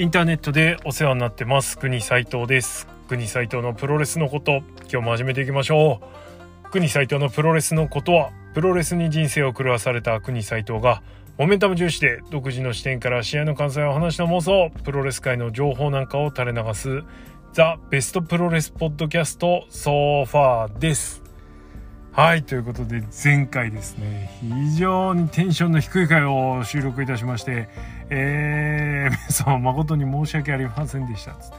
インターネットでお世話になってます。国斉藤です。国斉藤のプロレスのこと今日も始めていきましょう。国斉藤のプロレスのことはプロレスに人生を狂わされた国斉藤がモメンタム重視で独自の視点から試合の関西を話の妄想プロレス界の情報なんかを垂れ流すザ・ベストプロレスポッドキャストソファーです。はいということで前回ですね非常にテンションの低い回を収録いたしましてえー、皆様誠に申し訳ありませんでしたつって。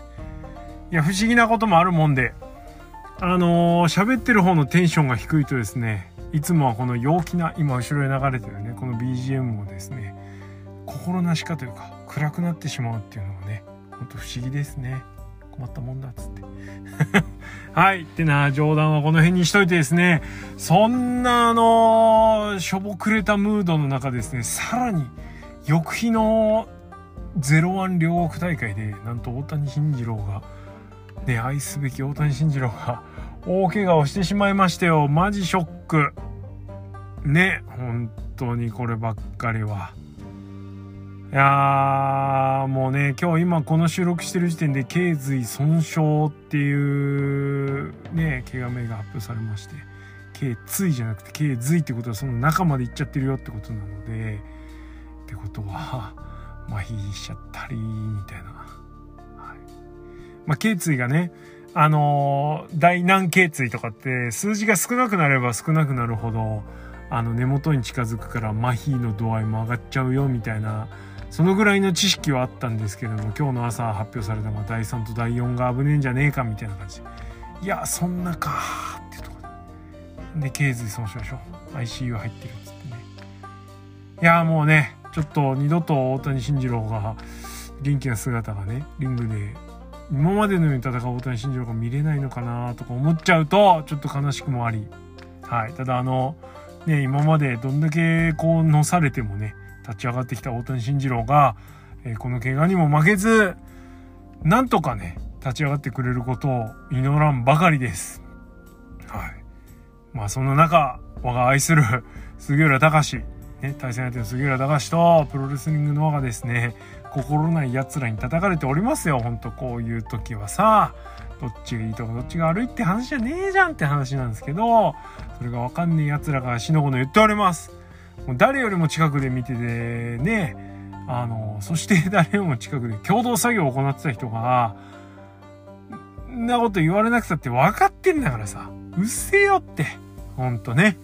いや不思議なこともあるもんであのー、喋ってる方のテンションが低いとですねいつもはこの陽気な今後ろへ流れてるねこの BGM もですね心なしかというか暗くなってしまうっていうのがねほんと不思議ですね。困ったもんだっつって。はい。ってな冗談はこの辺にしといてですね。そんなあの、しょぼくれたムードの中ですね。さらに翌日の01両国大会でなんと大谷慎次郎がね愛すべき大谷慎次郎が大怪我をしてしまいましたよ。マジショック。ね本当にこればっかりは。いやもうね今日今この収録してる時点で頸髄損傷っていうね怪我名が発表されまして頸椎じゃなくて頸髄ってことはその中まで行っちゃってるよってことなのでってことは麻痺しちゃったりみたいな、はい。まあ、頸椎がねあのー、大軟頸椎とかって数字が少なくなれば少なくなるほどあの根元に近づくから麻痺の度合いも上がっちゃうよみたいなそのぐらいの知識はあったんですけれども今日の朝発表されたのが第3と第4が危ねえんじゃねえかみたいな感じ。いやそんなかっていうとこでで頸髄損傷でしょ。ICU 入ってるっつってね。いやもうねちょっと二度と大谷慎次郎が元気な姿がねリングで今までのように戦う大谷慎次郎が見れないのかなとか思っちゃうとちょっと悲しくもあり。はい。ただあのね今までどんだけこうのされてもね立ち上がってきた大谷慎次郎が、えー、この怪我にも負けずなんとかね立ち上がってくれることを祈らんばかりです。はい。まあそんな中我が愛する杉浦隆ね、対戦相手の杉浦隆とプロレスリングの輪がですね心ない奴らに叩かれておりますよほんとこういう時はさどっちがいいとかどっちが悪いって話じゃねえじゃんって話なんですけどそれが分かんねえ奴らがしのごの言っておりますもう誰よりも近くで見ててねあのそして誰よりも近くで共同作業を行ってた人がんなこと言われなくたって分かってんだからさうっせえよってほんとね。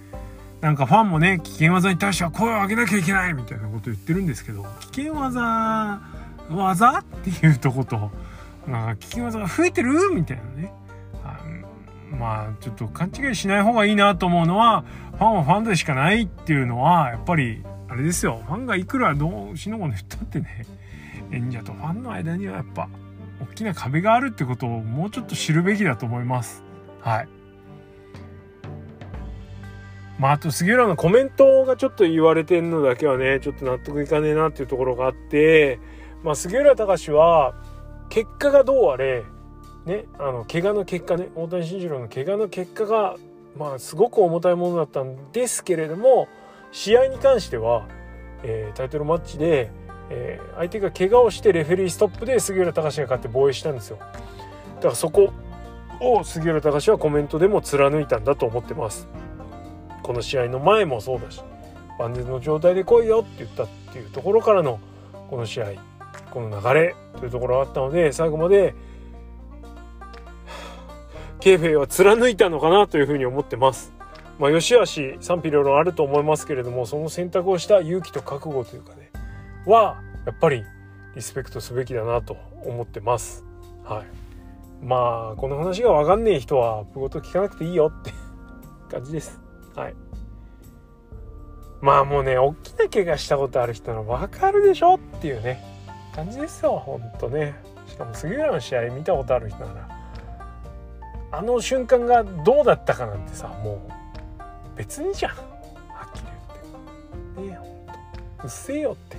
なんかファンもね危険技に対しては声を上げなきゃいけないみたいなこと言ってるんですけど危険技技？っていうとことなんか危険技が増えてる？みたいなね。まあちょっと勘違いしない方がいいなと思うのはファンはファンでしかないっていうのはやっぱりあれですよ。ファンがいくらどうしのごの言ったってね演者とファンの間にはやっぱ大きな壁があるってことをもうちょっと知るべきだと思います。はい。まあ、あと杉浦のコメントがちょっと言われてんのだけはねちょっと納得いかねえなっていうところがあって、まあ、杉浦隆は結果がどうあれねあの怪我の結果ね大谷慎次郎の怪我の結果がまあすごく重たいものだったんですけれども試合に関しては、えー、タイトルマッチで、えー、相手が怪我をしてレフェリーストップで杉浦隆が勝って防衛したんですよだからそこを杉浦隆はコメントでも貫いたんだと思ってます。この試合の前もそうだし万全の状態で来いよって言ったっていうところからのこの試合この流れというところがあったので最後までケーフェイは貫いたのかなというふうに思ってます。まあ、よしあし賛否両論あると思いますけれどもその選択をした勇気と覚悟というかねはやっぱりリスペクトすべきだなと思ってます。はい。まあこの話が分かんねえ人はプゴと聞かなくていいよって感じです。はい。まあもうね、大きな怪我したことある人の分かるでしょっていうね、感じですよ、ほんとね。しかも杉浦の試合見たことある人なら、あの瞬間がどうだったかなんてさ、もう別にじゃん。はっきり言って。ねほんと。うっせえよって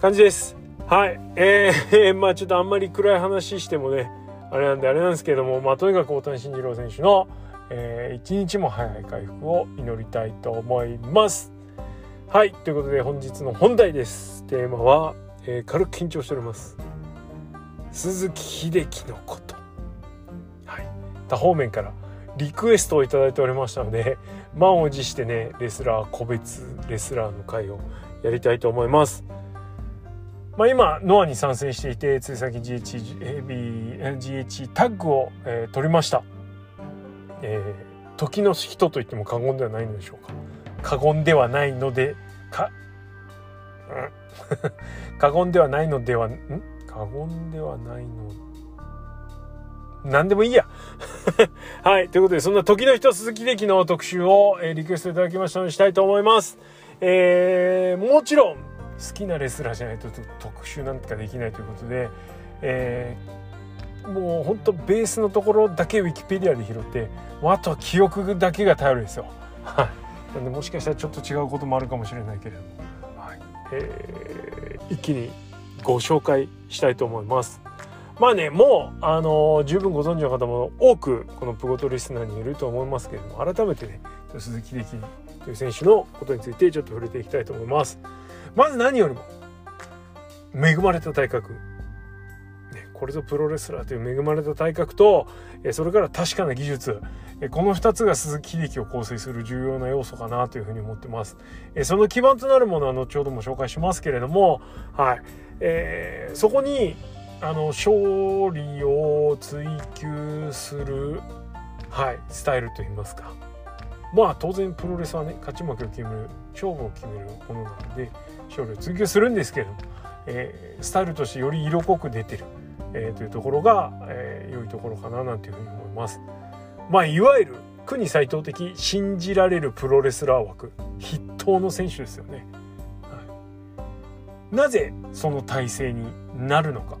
感じです。はい。えー、まあちょっとあんまり暗い話してもね、あれなんであれなんですけども、まあとにかく大谷慎次郎選手の、えー、一日も早い回復を祈りたいと思います。はいということで本日の本題です。テーマは、えー、軽く緊張しております鈴木秀樹のことはい多方面からリクエストを頂いておりましたので 満を持してねレスラー個別レスラーの会をやりたいと思います。まあ、今ノアに参戦していてつい先 GH, GH タッグを、えー、取りました、えー、時の人と言っても過言ではないのでしょうか。過言ではないのでか、う ん、過言ではないのではん？過言ではないの何でもいいや。はいということでそんな時の人鈴木歴の特集を、えー、リクエストいただきましたのでしたいと思います。えー、もちろん好きなレスラーじゃないと特集なんかできないということで、えー、もうほんとベースのところだけウィキペディアで拾ってあとは記憶だけが頼りですよ。はい、なんでもしかしたらちょっと違うこともあるかもしれないけれども、はい。えー、一気にご紹介したいと思います。まあねもう、あのー、十分ご存知の方も多くこのプゴトリスナーにいると思いますけれども改めてね鈴木力という選手のことについてちょっと触れていきたいと思います。まず何よりも恵まれた体格、ね、これぞプロレスラーという恵まれた体格とそれから確かな技術。この2つが鈴木秀樹を構成する重要な要素かなというふうに思ってます。その基盤となるものは後ほども紹介しますけれどもはい、えー、そこにあの勝利を追求するはいスタイルといいますかまあ当然プロレスはね勝ち負けを決める勝負を決めるものなので勝利を追求するんですけれども、えー、スタイルとしてより色濃く出てる、えー、というところが、えー、良いところかななんていうふうに思います。まあいわゆる国斎藤的信じられるプロレスラー枠筆頭の選手ですよね。はい、なぜその体制になるのか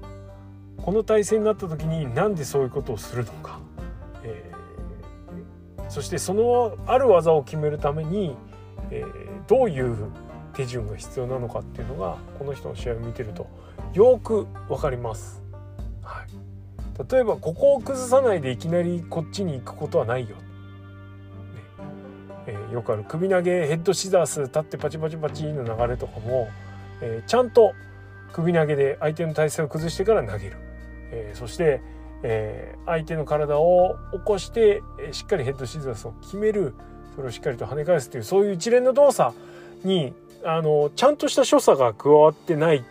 この体制になった時になんでそういうことをするのか、えー、そしてそのある技を決めるために、えー、どういう手順が必要なのかっていうのがこの人の試合を見てるとよく分かります。はい、例えばここを崩さないでいきなりこっちに行くことはないよ。ね。えー、よくある。首投げヘッドシザース立ってパチパチパチの流れとかも、えー、ちゃんと首投げで相手の体勢を崩してから投げる、えー、そして、えー、相手の体を起こして、しっかりヘッドシーザースを決めるそれをしっかりと跳ね返すというそういう一連の動作にあのちゃんとした所作が加わってない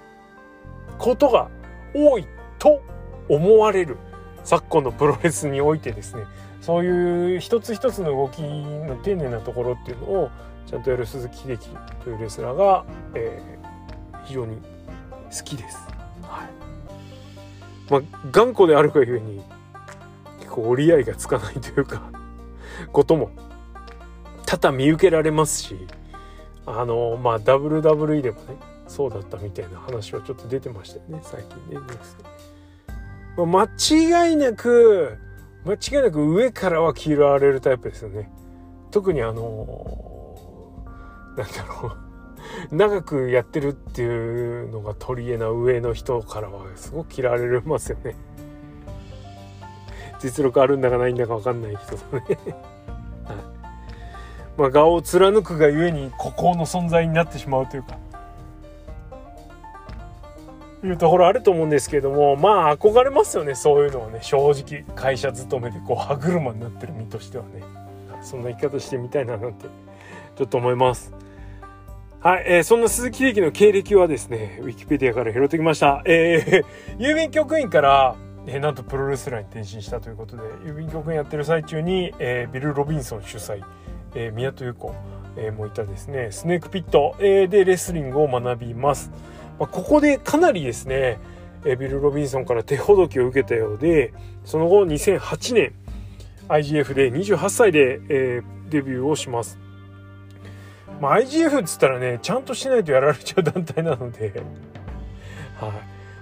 ことが多いと思われる昨今のプロレスにおいてですねそういう一つ一つの動きの丁寧なところっていうのをちゃんとやる鈴木秀樹というレスラーが、えー、非常に好きです。まあ頑固であるがゆえに結構折り合いがつかないというかことも多々見受けられますしあのまあ WWE でもねそうだったみたいな話はちょっと出てましたよね最近ねニュースで、まあ、間違いなく間違いなく上からは嫌われるタイプですよね。特にあのなんだろう。長くやってるっていうのが取り柄な上の人からはすごく嫌われますよね。実力あるんだかないんだか分かんない人とね。まあ、顔を貫くがゆえに孤高の存在になってしまうというか。いうところあると思うんですけれどもまあ憧れますよねそういうのはね。正直会社勤めでこう歯車になってる身としてはね。そんな生き方してみたいななんてちょっと思います。はい、えー、そんな鈴木秀樹の経歴はですね、ウィキペディアから拾ってきました。えー、郵便局員から、えー、なんとプロレスラーに転身したということで、郵便局員やってる最中に、えー、ビル・ロビンソン主催、えー、宮戸優子、えー、もいたですねスネークピット、えー、でレスリングを学びます、まあ、ここでかなりですね、えー、ビル・ロビンソンから手ほどきを受けたようでその後2008年 IGF で28歳で、えー、デビューをします、まあ、IGF っつったらねちゃんとしないとやられちゃう団体なので。はい。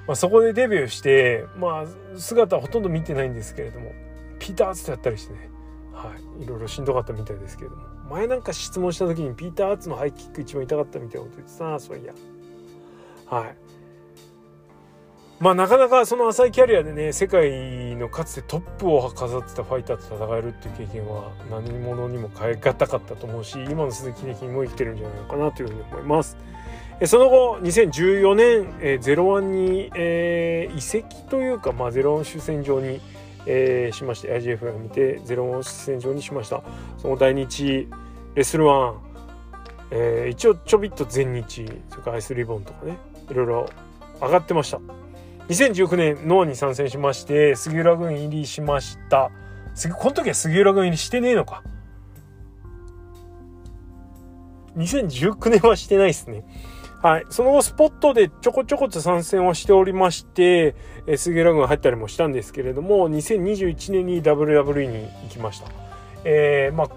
まあ、そこでデビューして、まあ、姿はほとんど見てないんですけれどもピーターツとやったりしてね。はい。いろいろしんどかったみたいですけれども。前なんか質問した時にピーター・アーツのハイキック一番痛かったみたいなこと言ってさそういや。はい。まあなかなかその浅いキャリアでね世界のかつてトップを飾ってたファイターと戦えるっていう経験は何者にも変え難かったと思うし今の鈴木秀樹にも生きてるんじゃないのかなというふうに思います。その後2014年、えー、ゼロワンに、えー、移籍というか、まあ、ゼロワン主戦場に、えー、しまして IGF を見てゼロワン主戦場にしました。その大日レスルワン、えー、一応ちょびっと全日それからアイスリボンとかねいろいろ上がってました。2019年ノアに参戦しまして杉浦軍入りしましたこの時は杉浦軍入りしてねえのか2019年はしてないですねはい。その後、スポットでちょこちょこと参戦をしておりまして、え、杉浦軍入ったりもしたんですけれども、2021年に WWE に行きました。えー、まあ、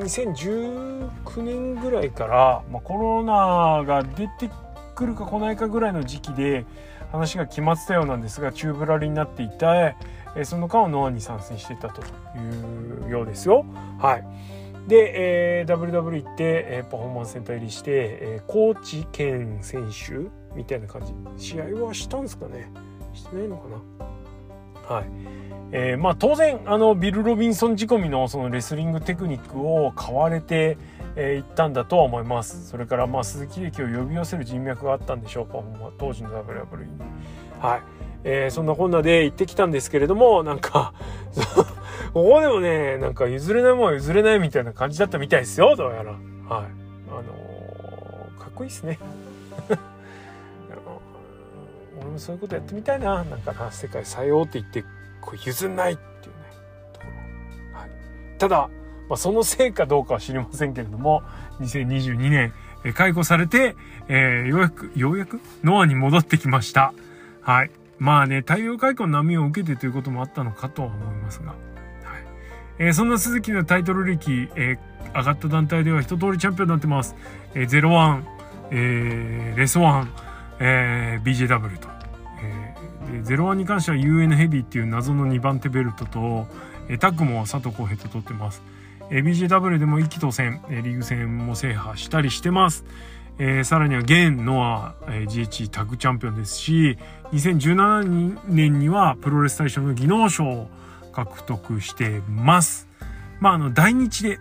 2019年ぐらいから、まあ、コロナが出てくるか来ないかぐらいの時期で話が決まってたようなんですが宙ぶらりになっていて、えその間はノアに参戦してたというようですよ。はい。で、えー、WW 行って、えー、パフォーマンスセンター入りして、えー、コーチ兼選手みたいな感じ。試合はしたんですかね。してないのかな。はい。えー、まあ当然あのビル・ロビンソン仕込みのそのレスリングテクニックを買われて、えー、ったんだとは思います。それからまあ鈴木駅を呼び寄せる人脈があったんでしょうか。当時の WW に。はい、えー、そんなこんなで行ってきたんですけれどもなんか ここでもねなんか譲れないもんは譲れないみたいな感じだったみたいですよどうやら。はい。あのー、かっこいいっすね。俺もそういうことやってみたいな。なんかな世界最大って言ってこう譲んないっていうねところ、はい、ただ、まあ、そのせいかどうかは知りませんけれども2022年、え解雇されて、えー、ようやくようやくノアに戻ってきました。はい。まあね太陽解雇の波を受けてということもあったのかとは思いますが、はい。えー、そんな鈴木のタイトル歴、えー、上がった団体では一通りチャンピオンになってます、えー、01、えー、レス1、えー、BJW と。で01に関しては UN ヘビーっていう謎の2番手ベルトと、えタッグも佐藤浩平と取ってます。え BJW でも一気当選、リーグ戦も制覇したりしてます。えー、さらには現ノア、え、GH タッグチャンピオンですし2017年にはプロレス大賞の技能賞を獲得してます。まああの大日で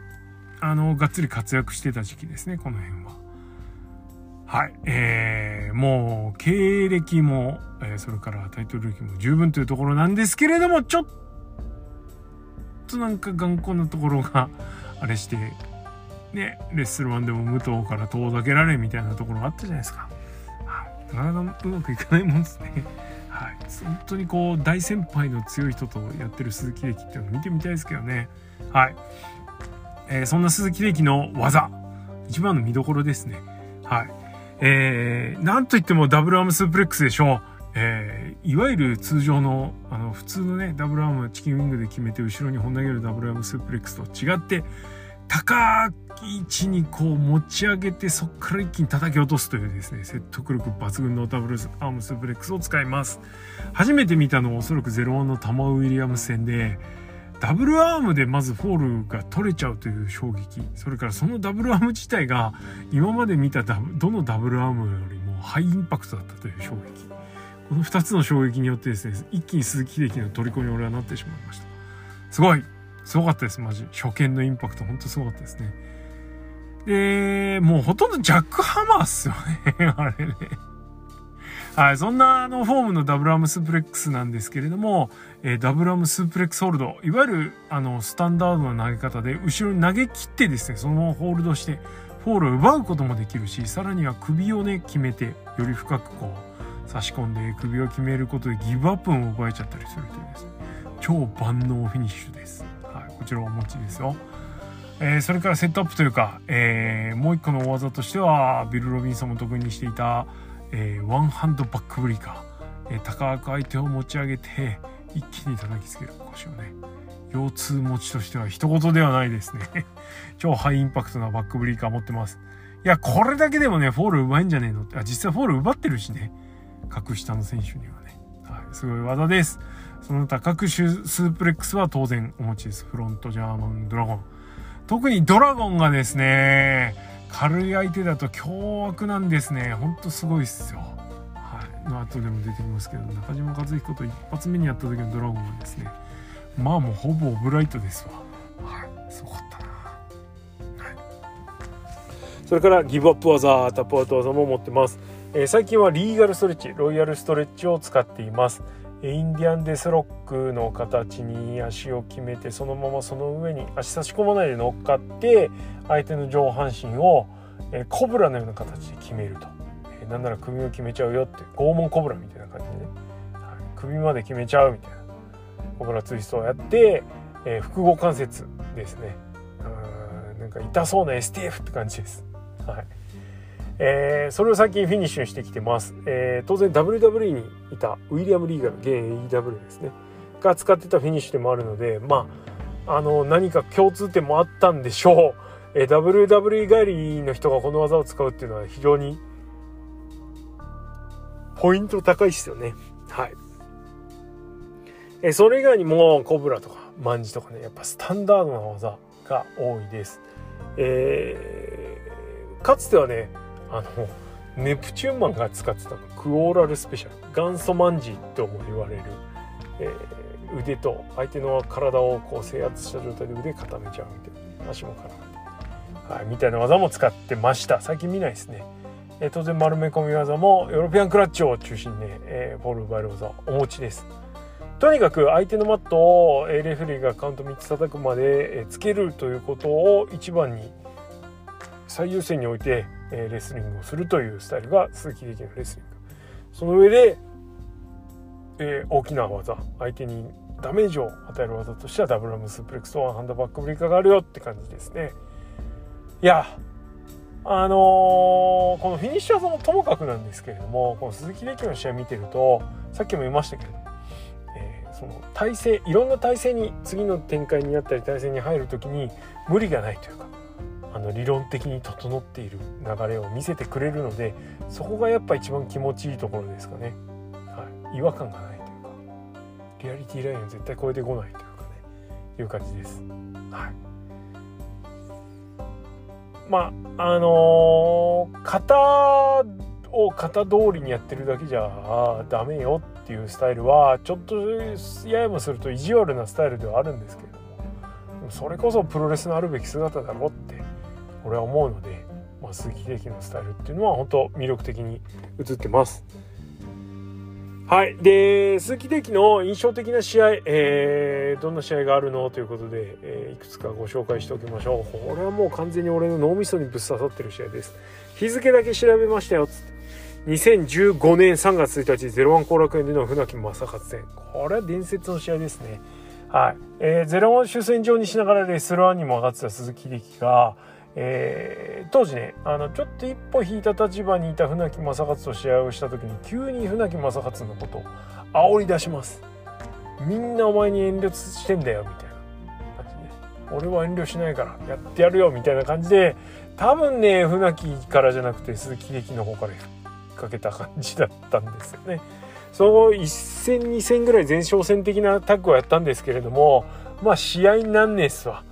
あのがっつり活躍してた時期ですねこの辺は。はい。えー、もう、経歴も、えー、それからタイトル歴も十分というところなんですけれども、ちょっととなんか頑固なところが、あれして、ね、レッスル1でも武藤から遠ざけられみたいなところがあったじゃないですか。はい。なかなかうまくいかないもんですね。はい。本当にこう、大先輩の強い人とやってる鈴木歴っていうのを見てみたいですけどね。はい。えー、そんな鈴木歴の技、一番の見どころですね。はい。えー、なんといってもダブルアームスープレックスでしょう。えー、いわゆる通常の、あの、普通のね、ダブルアーム、チキンウィングで決めて後ろに本投げるダブルアームスープレックスと違って、高い位置にこう持ち上げて、そっから一気に叩き落とすというですね、説得力抜群のダブルアームスープレックスを使います。初めて見たのはおそらく01のタマウィリアムス戦で、ダブルアームでまずフォールが取れちゃうという衝撃それからそのダブルアーム自体が今まで見たどのダブルアームよりもハイインパクトだったという衝撃この2つの衝撃によってですね一気に鈴木秀樹の虜に俺はなってしまいました。すごいすごかったですマジ。初見のインパクトほんとすごかったですね。でもうほとんどジャックハンマーっすよね あれね。はい、そんなあのフォームのダブルアームスープレックスなんですけれども、えー、ダブルアームスープレックスホールド、いわゆるあのスタンダードな投げ方で後ろに投げ切ってですね、そのままホールドしてフォールを奪うこともできるし、さらには首をね、決めて、より深くこう差し込んで首を決めることでギブアップも奪えちゃったりするというです。ね、超万能フィニッシュです。はい、こちらお持ちですよ。えー、それからセットアップというか、えー、もう一個の大技としては、ビル・ロビンソンも得意にしていた、えー、ワンハンドバックブリーカー、え、高く相手を持ち上げて一気に叩きつける。腰をね。腰痛持ちとしては人事ではないですね。超ハイインパクトなバックブリーカー持ってます。いやこれだけでもねフォール奪えんじゃねえの？ってあ実際フォール奪ってるしね。格下の選手にはね、はい、すごい技です。その他各種スープレックスは当然お持ちです。フロントジャーマンドラゴン。特にドラゴンがですね軽い相手だと凶悪なんですね。ほんとすごいっすよ。はい。の後でも出てきますけど中島和彦と一発目にやった時のドラゴンはですねまあもうほぼオブライトですわ。はい。すごかったな、はい、それからギブアップ技タップアウト技も持ってます、えー、最近はリーガルストレッチロイヤルストレッチを使っています。インディアンデスロックの形に足を決めてそのままその上に足差し込まないで乗っかって相手の上半身を、え、コブラのような形で決めると、え、なんなら首を決めちゃうよって拷問コブラみたいな感じでね、首まで決めちゃうみたいな。コブラツイストをやって、え、複合関節ですね。うんなんか痛そうな STF って感じです。はい。えー、それを最近フィニッシュしてきてます、えー、当然 WWE にいたウィリアム・リーガル現 AEW ですね。が使ってたフィニッシュでもあるのでまああの何か共通点もあったんでしょう、えー、WWE 帰りの人がこの技を使うっていうのは非常にポイント高いですよね。はい。えー、それ以外にもコブラとかマンジとかねやっぱスタンダードな技が多いです。えー、かつてはねあのネプチューンマンが使ってたのクオーラルスペシャル元祖マンジーとも言われる、えー、腕と相手の体をこう制圧した状態で腕固めちゃうみたいな足も絡めて、はい、みたいな技も使ってました。最近見ないですね、えー、当然丸め込み技もヨーロピアンクラッチを中心にね、えー、ボール奪える技お持ちです。とにかく相手のマットをレフェリーがカウント3つ叩くまでつけるということを一番に最優先に置いてレスリングをするというスタイルが鈴木力のレスリング。その上で、え、大きな技相手にダメージを与える技としてはダブルアムスープレックスとワンハンドバックブリカがあるよって感じですね。いやあのー、このフィニッシュ技もともかくなんですけれどもこの鈴木力の試合見てるとさっきも言いましたけどえその体勢いろんな体勢に次の展開になったり体勢に入る時に無理がないというかあの理論的に整っている流れを見せてくれるのでそこがやっぱ一番気持ちいいところですかね、はい、違和感がないというか。リアリティラインを絶対超えてこないというかね。いう感じです。はい。まああのー、型を型通りにやってるだけじゃダメよっていうスタイルはちょっとややもすると意地悪なスタイルではあるんですけれどもそれこそプロレスのあるべき姿だろうって俺は思うので、まあ、鈴木秀樹のスタイルっていうのは本当魅力的に映ってます。はい。で、鈴木秀樹の印象的な試合、えー、どんな試合があるのということで、えー、いくつかご紹介しておきましょう。これはもう完全に俺の脳みそにぶっ刺さってる試合です。日付だけ調べましたよ、つって。2015年3月1日、01後楽園での船木正勝戦。これは伝説の試合ですね。はい。えー、01主戦場にしながらレスラーにも上がってた鈴木秀樹が、えー、当時ねあのちょっと一歩引いた立場にいた船木正勝と試合をした時に急に船木正勝のことを煽り出しますみんなお前に遠慮してんだよみたいな感じで俺は遠慮しないからやってやるよみたいな感じで多分ね船木からじゃなくて鈴木秀樹の方からかけた感じだったんですよね。その後1戦2戦ぐらい前哨戦的なタッグをやったんですけれどもまあ試合になんねえっすわ。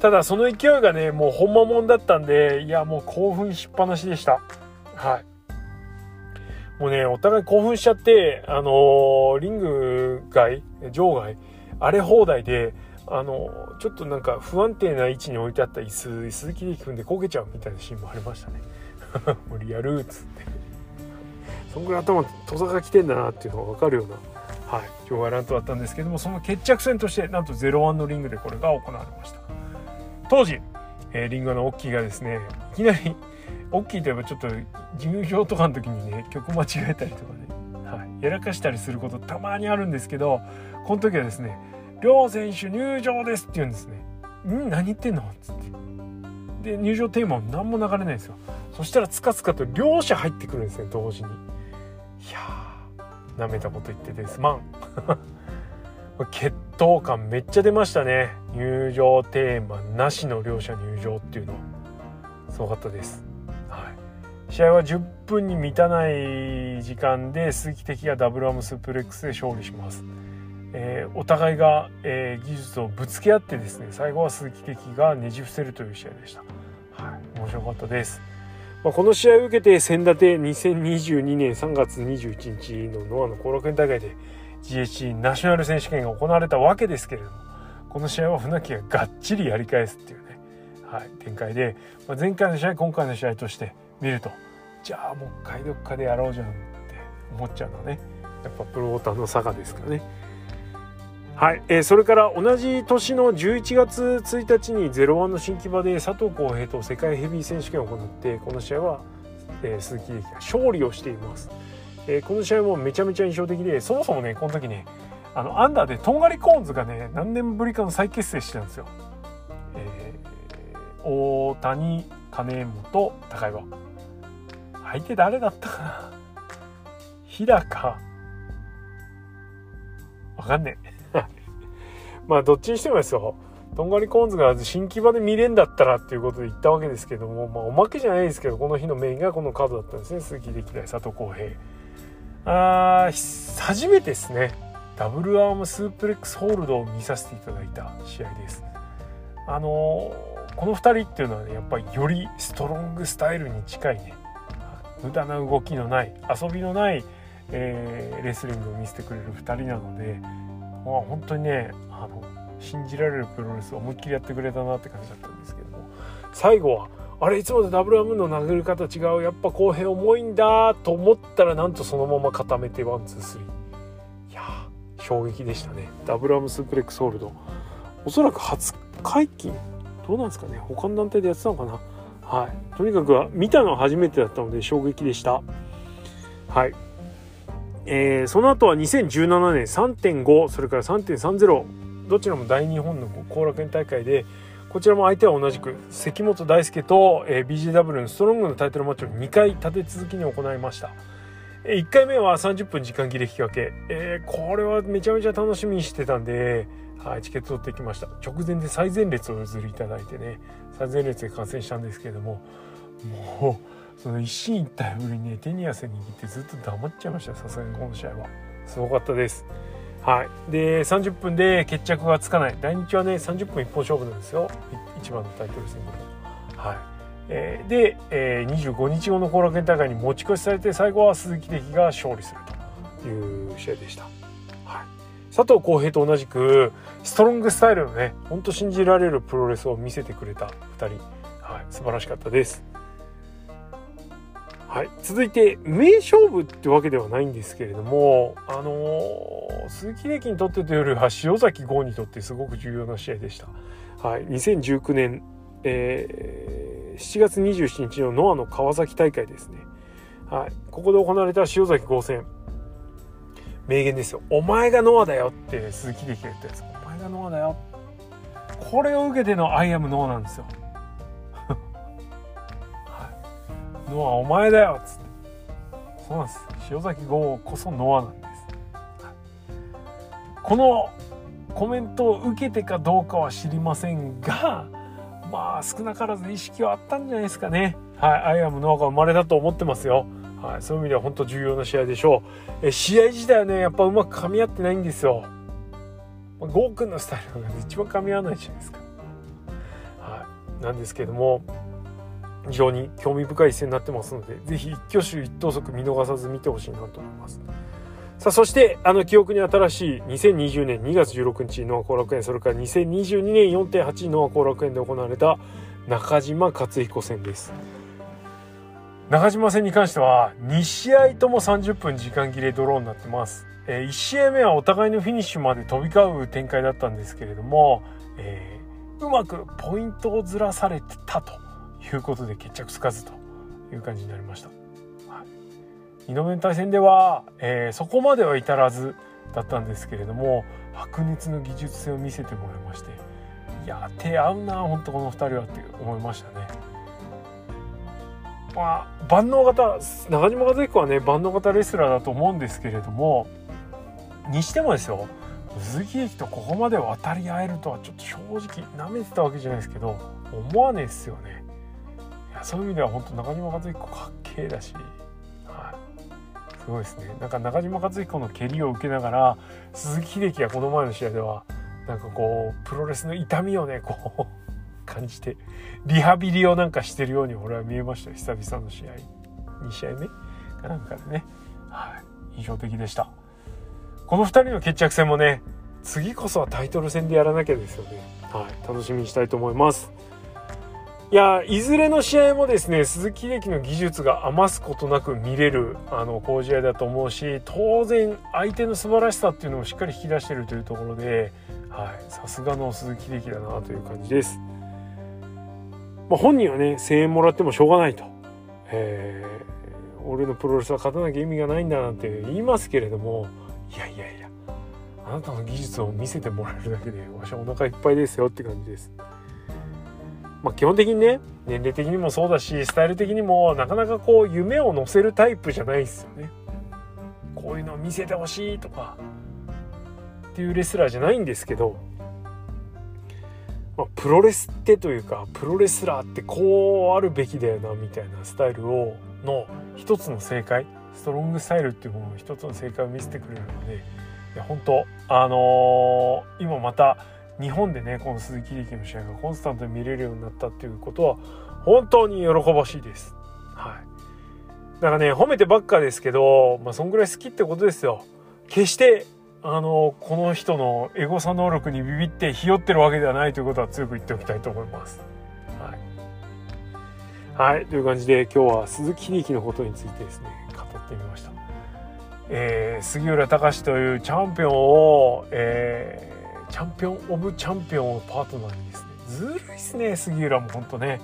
ただその勢いがねもうほんまもんだったんでいやもう興奮しっぱなしでした。はい。もうねお互い興奮しちゃってあのー、リング外場外荒れ放題であのちょっとなんか不安定な位置に置いてあった椅子鈴木力君でこけちゃうみたいなシーンもありましたね。無理やるっつって。そんぐらい頭とさが来てんだなっていうのが分かるような、はい、場外乱闘だったんですけどもその決着戦としてなんと01のリングでこれが行われました当時、えー、リングのオッキーがですねいきなりオッキーといえばちょっと入場とかの時にね曲間違えたりとかね、はい、やらかしたりすることたまにあるんですけどこの時はですね「両選手入場です」って言うんですね「ん？何言ってんの?」っつって。で入場テーマも何も流れないんですよ。そしたらつかつかと両者入ってくるんですね同時に。いやー、舐めたこと言ってです。まん。決闘感めっちゃ出ましたね。入場テーマなしの両者入場っていうの。すごかったです。はい。試合は10分に満たない時間で鈴木敵がダブルアームスープレックスで勝利します。えー、お互いが、えー、技術をぶつけ合ってですね最後は鈴木敵がねじ伏せるという試合でした。はい、面白かったです。まあ、この試合を受けて先立て2022年3月21日のノアの後楽園大会で GHC ナショナル選手権が行われたわけですけれどもこの試合は船木ががっちりやり返すっていうね、はい、展開で、まあ、前回の試合今回の試合として見るとじゃあもう一回どっかでやろうじゃんって思っちゃうのはねやっぱプロオタンの差がですかね。はい、えー、それから同じ年の11月1日に01の新木場で佐藤浩平と世界ヘビー選手権を行ってこの試合は、えー、鈴木英樹が勝利をしています、えー、この試合もめちゃめちゃ印象的でそもそもねこの時ねあのアンダーでとんがりコーンズがね何年ぶりかの再結成してたんですよ、えー、大谷金本高岩。相手誰だったかな？日高。わかんねえ。まあどっちにしてもですよ。とんがりコーンズが新木場で見れんだったらっていうことで言ったわけですけども、まあ、おまけじゃないですけどこの日のメインがこのカードだったんですね。鈴木歴代佐藤浩平。あ初めてですね。ダブルアームスープレックスホールドを見させていただいた試合です。あのー、この2人っていうのはねやっぱりよりストロングスタイルに近いね。無駄な動きのない遊びのない、えー、レスリングを見せてくれる2人なのでまあ本当にねあの信じられるプロレスを思いっきりやってくれたなって感じだったんですけども。最後はあれいつもとダブルアームの投げ方違う。やっぱ後編重いんだと思ったらなんとそのまま固めてワンツースリー。いや衝撃でしたね。ダブルアームスープレックスホールド。おそらく初解禁。どうなんですかね。他の団体でやってたのかな。はい。とにかく見たのは初めてだったので衝撃でした。はい。えー、その後は2017年3.5それから3.30どちらも大日本の後楽園大会でこちらも相手は同じく関本大輔と、BGW のストロングのタイトルマッチを2回立て続きに行いました。1回目は30分時間切れ引き分け、えー、これはめちゃめちゃ楽しみにしてたんで、はい、チケット取ってきました。直前で最前列を譲りいただいてね最前列で観戦したんですけれどももうその一進一退ぶりに、ね、手に汗握ってずっと黙っちゃいましたさすがにこの試合は。すごかったです。はい。で30分で決着がつかない。来日はね30分一本勝負なんですよ。一番のタイトル戦でも。はい。えー、で、えー、25日後の後楽園大会に持ち越しされて最後は鈴木力が勝利するという試合でした、はい、佐藤浩平と同じくストロングスタイルのねほんと信じられるプロレスを見せてくれた2人、はい、素晴らしかったです。はい、続いて名勝負ってわけではないんですけれどもあのー、鈴木歴にとってというよりは塩崎豪にとってすごく重要な試合でした。はい、2019年、えー、7月27日のノアの川崎大会ですね。はい、ここで行われた塩崎豪戦。名言ですよ「お前がノアだよ」って鈴木歴が言ったやつ「お前がノアだよ」これを受けての「アイアムノア」なんですよ。ノアお前だよっつって。そうなんです。塩崎豪こそノアなんです。このコメントを受けてかどうかは知りませんがまあ少なからず意識はあったんじゃないですかね。はい。アイアムノアが生まれたと思ってますよ。はい、そういう意味では本当重要な試合でしょう。え試合自体はねやっぱうまく噛み合ってないんですよ。ゴーくんのスタイルが一番噛み合わないじゃないですか。はい。なんですけども非常に興味深い一戦になってますのでぜひ一挙手一投足見逃さず見てほしいなと思います。さあそしてあの記憶に新しい2020年2月16日ノア後楽園それから2022年4.8ノア後楽園で行われた中島克彦戦です。中島戦に関しては2試合とも30分時間切れドローになってます、えー、1試合目はお互いのフィニッシュまで飛び交う展開だったんですけれども、えー、うまくポイントをずらされてたと。いうことで決着つかずという感じになりました。はい、2度目の対戦では、えー、そこまでは至らずだったんですけれども白熱の技術性を見せてもらいましていや手合うな本当この2人はって思いましたね。まあ万能型中島和彦はね万能型レスラーだと思うんですけれどもにしてもですよ鈴木駅とここまで渡り合えるとはちょっと正直なめてたわけじゃないですけど思わねえっすよね。そういう意味では本当中島和彦かっけえだし、はい、すごいですね。なんか中島和彦の蹴りを受けながら鈴木秀樹がこの前の試合ではなんかこうプロレスの痛みをねこう 感じてリハビリをなんかしてるように俺は見えました久々の試合。2試合目かなんかでね、はい、印象的でした。この2人の決着戦もね次こそはタイトル戦でやらなきゃですよね。はい。楽しみにしたいと思います。いやいずれの試合もですね鈴木秀樹の技術が余すことなく見れるあの好試合だと思うし当然相手の素晴らしさっていうのをしっかり引き出してるというところでさすがの鈴木秀樹だなという感じです。まあ、本人はね声援もらってもしょうがないと、えー、俺のプロレスは勝たなきゃ意味がないんだなんて言いますけれどもいやいやいやあなたの技術を見せてもらえるだけでわしはお腹いっぱいですよって感じです。まあ、基本的にね年齢的にもそうだしスタイル的にもなかなかこう夢を乗せるタイプじゃないですよね。こういうのを見せてほしいとかっていうレスラーじゃないんですけど、まあ、プロレスってというかプロレスラーってこうあるべきだよなみたいなスタイルをの一つの正解ストロングスタイルっていうものの一つの正解を見せてくれるのでいや本当あのー、今また日本でねこの鈴木力の試合がコンスタントに見れるようになったっていうことは本当に喜ばしいです。はい。だからね褒めてばっかですけど、まあそんぐらい好きってことですよ。決してあのこの人のエゴサ能力にビビってひよってるわけではないということは強く言っておきたいと思います。はい、はい、という感じで今日は鈴木秀樹のことについてですね語ってみました。えー、杉浦隆というチャンピオンを、えーャンピオン・オブ・チャンピオンをパートナーにですね。ずるいっすね杉浦もほんとね。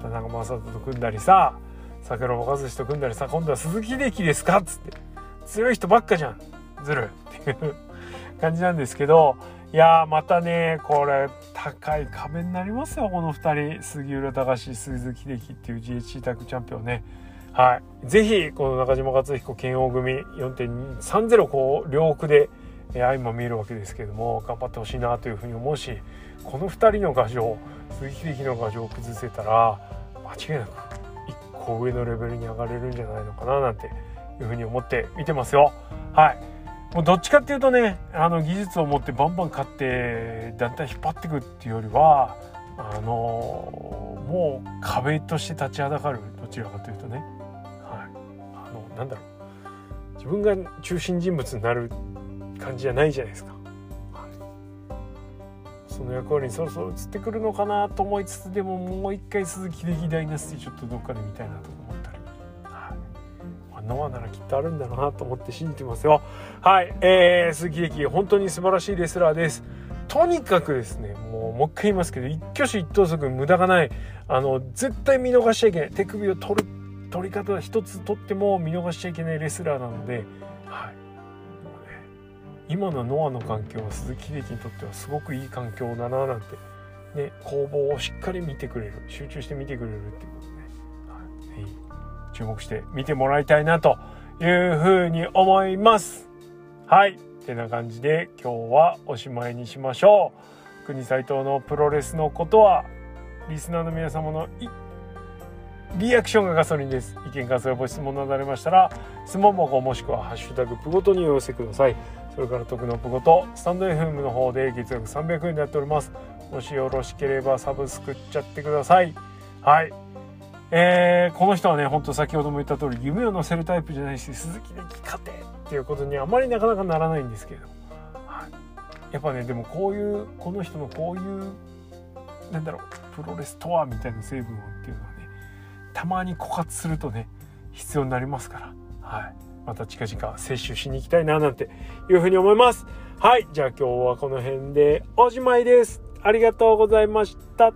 田中将人と組んだりさ桜庭和志と組んだりさ今度は鈴木秀樹ですかっつって。強い人ばっかじゃん。ずるっていう 感じなんですけどいやまたねこれ高い壁になりますよこの2人。杉浦隆鈴木秀樹っていう GHC タッグチャンピオンね。はい。ぜひこの中島克彦剣王組4.30こう両奥で相も見えるわけですけども頑張ってほしいなというふうに思うしこの2人の牙城鈴木秀樹の牙城を崩せたら間違いなく1個上のレベルに上がれるんじゃないのかななんていうふうに思って見てますよ。はい。もうどっちかっていうとねあの技術を持ってバンバン勝って団体引っ張っていくっていうよりはあのもう壁として立ちはだかるどちらかというとね、はい、あのなんだろう。自分が中心人物になる感じじゃないじゃないですか。その役割にそろそろ移ってくるのかなと思いつつでももう一回鈴木的ダイナスティちょっとどっかで見たいなと思ったり。はい、ノアならきっとあるんだろうなと思って信じてますよ。はい、えー、鈴木力本当に素晴らしいレスラーです。とにかくですねもうもう一回言いますけど一挙手一投足無駄がないあの絶対見逃しちゃいけない手首を取る取り方一つ取っても見逃しちゃいけないレスラーなので、今のノアの環境は鈴木秀樹にとってはすごくいい環境だななんて。ね工房をしっかり見てくれる。集中して見てくれるっていうことで、はい、注目して見てもらいたいなというふうに思います。はい。てな感じで今日はおしまいにしましょう。国斎藤のプロレスのことはリスナーの皆様のリアクションがガソリンです。意見感想やご質問などありましたら質問箱もしくはハッシュタグプごとにお寄せください。それから徳のプごとスタンド FM の方で月額300円でやっております。もしよろしければサブスクっちゃってください。はい。えー、この人はねほんと先ほども言った通り夢を乗せるタイプじゃないし鈴木で勝てっていうことにあまりなかなかならないんですけれども、はい、やっぱねでもこういうこの人のこういうなんだろうプロレスとはみたいな成分っていうのはねたまに枯渇するとね必要になりますから。はい。また近々摂取しに行きたいななんていうふうに思います。はい。じゃあ今日はこの辺でおしまいです。ありがとうございました。